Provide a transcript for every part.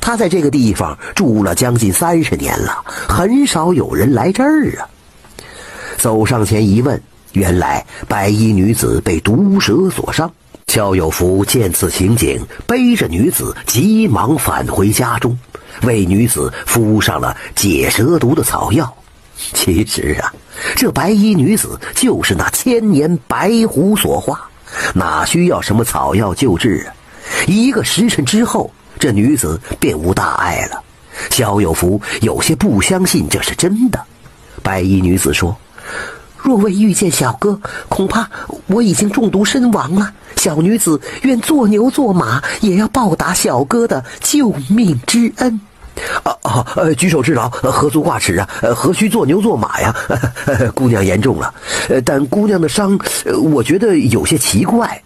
他在这个地方住了将近三十年了，很少有人来这儿啊。走上前一问，原来白衣女子被毒蛇所伤。肖有福见此情景，背着女子急忙返回家中，为女子敷上了解蛇毒的草药。其实啊，这白衣女子就是那千年白狐所化，哪需要什么草药救治啊？一个时辰之后，这女子便无大碍了。肖有福有些不相信这是真的。白衣女子说。若未遇见小哥，恐怕我已经中毒身亡了。小女子愿做牛做马，也要报答小哥的救命之恩。啊啊！呃，举手之劳，何足挂齿啊？何须做牛做马呀？姑娘言重了。但姑娘的伤，我觉得有些奇怪。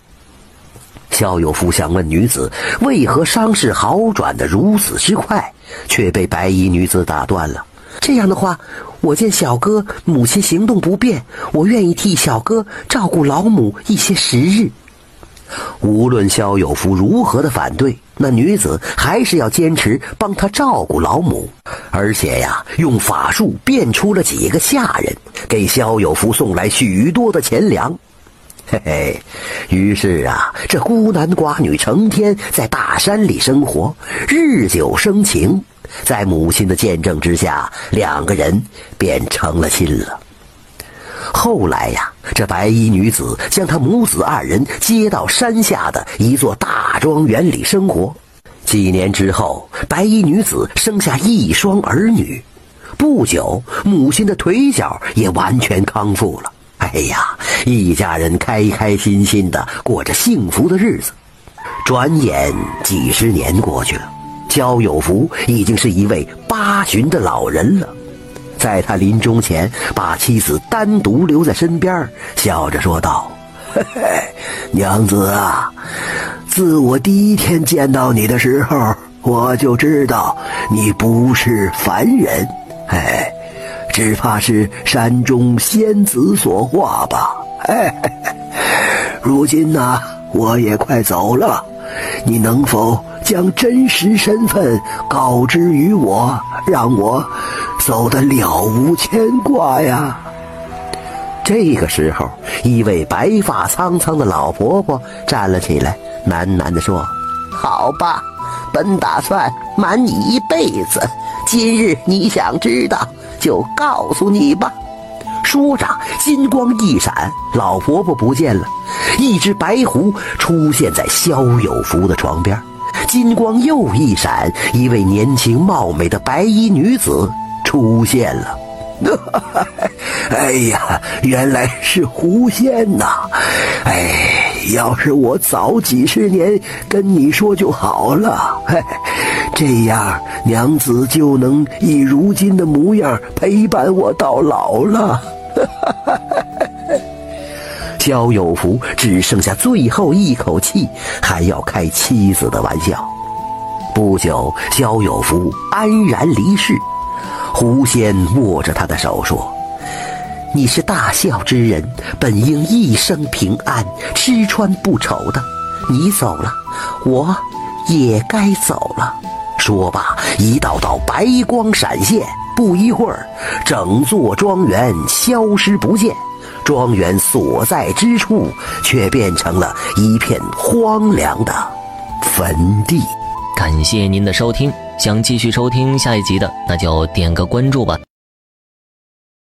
肖有福想问女子为何伤势好转的如此之快，却被白衣女子打断了。这样的话，我见小哥母亲行动不便，我愿意替小哥照顾老母一些时日。无论萧有福如何的反对，那女子还是要坚持帮他照顾老母，而且呀，用法术变出了几个下人，给萧有福送来许多的钱粮。嘿嘿，于是啊，这孤男寡女成天在大山里生活，日久生情。在母亲的见证之下，两个人便成了亲了。后来呀，这白衣女子将她母子二人接到山下的一座大庄园里生活。几年之后，白衣女子生下一双儿女，不久，母亲的腿脚也完全康复了。哎呀，一家人开开心心的过着幸福的日子。转眼几十年过去了。焦有福已经是一位八旬的老人了，在他临终前，把妻子单独留在身边，笑着说道：“嘿嘿，娘子啊，自我第一天见到你的时候，我就知道你不是凡人，哎，只怕是山中仙子所化吧。嘿，如今呢，我也快走了，你能否？”将真实身份告知于我，让我走得了无牵挂呀。这个时候，一位白发苍苍的老婆婆站了起来，喃喃地说：“好吧，本打算瞒你一辈子，今日你想知道，就告诉你吧。”说着，金光一闪，老婆婆不见了，一只白狐出现在萧有福的床边。金光又一闪，一位年轻貌美的白衣女子出现了。哎呀，原来是狐仙呐！哎，要是我早几十年跟你说就好了，这样娘子就能以如今的模样陪伴我到老了。萧有福只剩下最后一口气，还要开妻子的玩笑。不久，萧有福安然离世。狐仙握着他的手说：“你是大孝之人，本应一生平安，吃穿不愁的。你走了，我也该走了。”说罢，一道道白光闪现，不一会儿，整座庄园消失不见。庄园所在之处，却变成了一片荒凉的坟地。感谢您的收听，想继续收听下一集的，那就点个关注吧。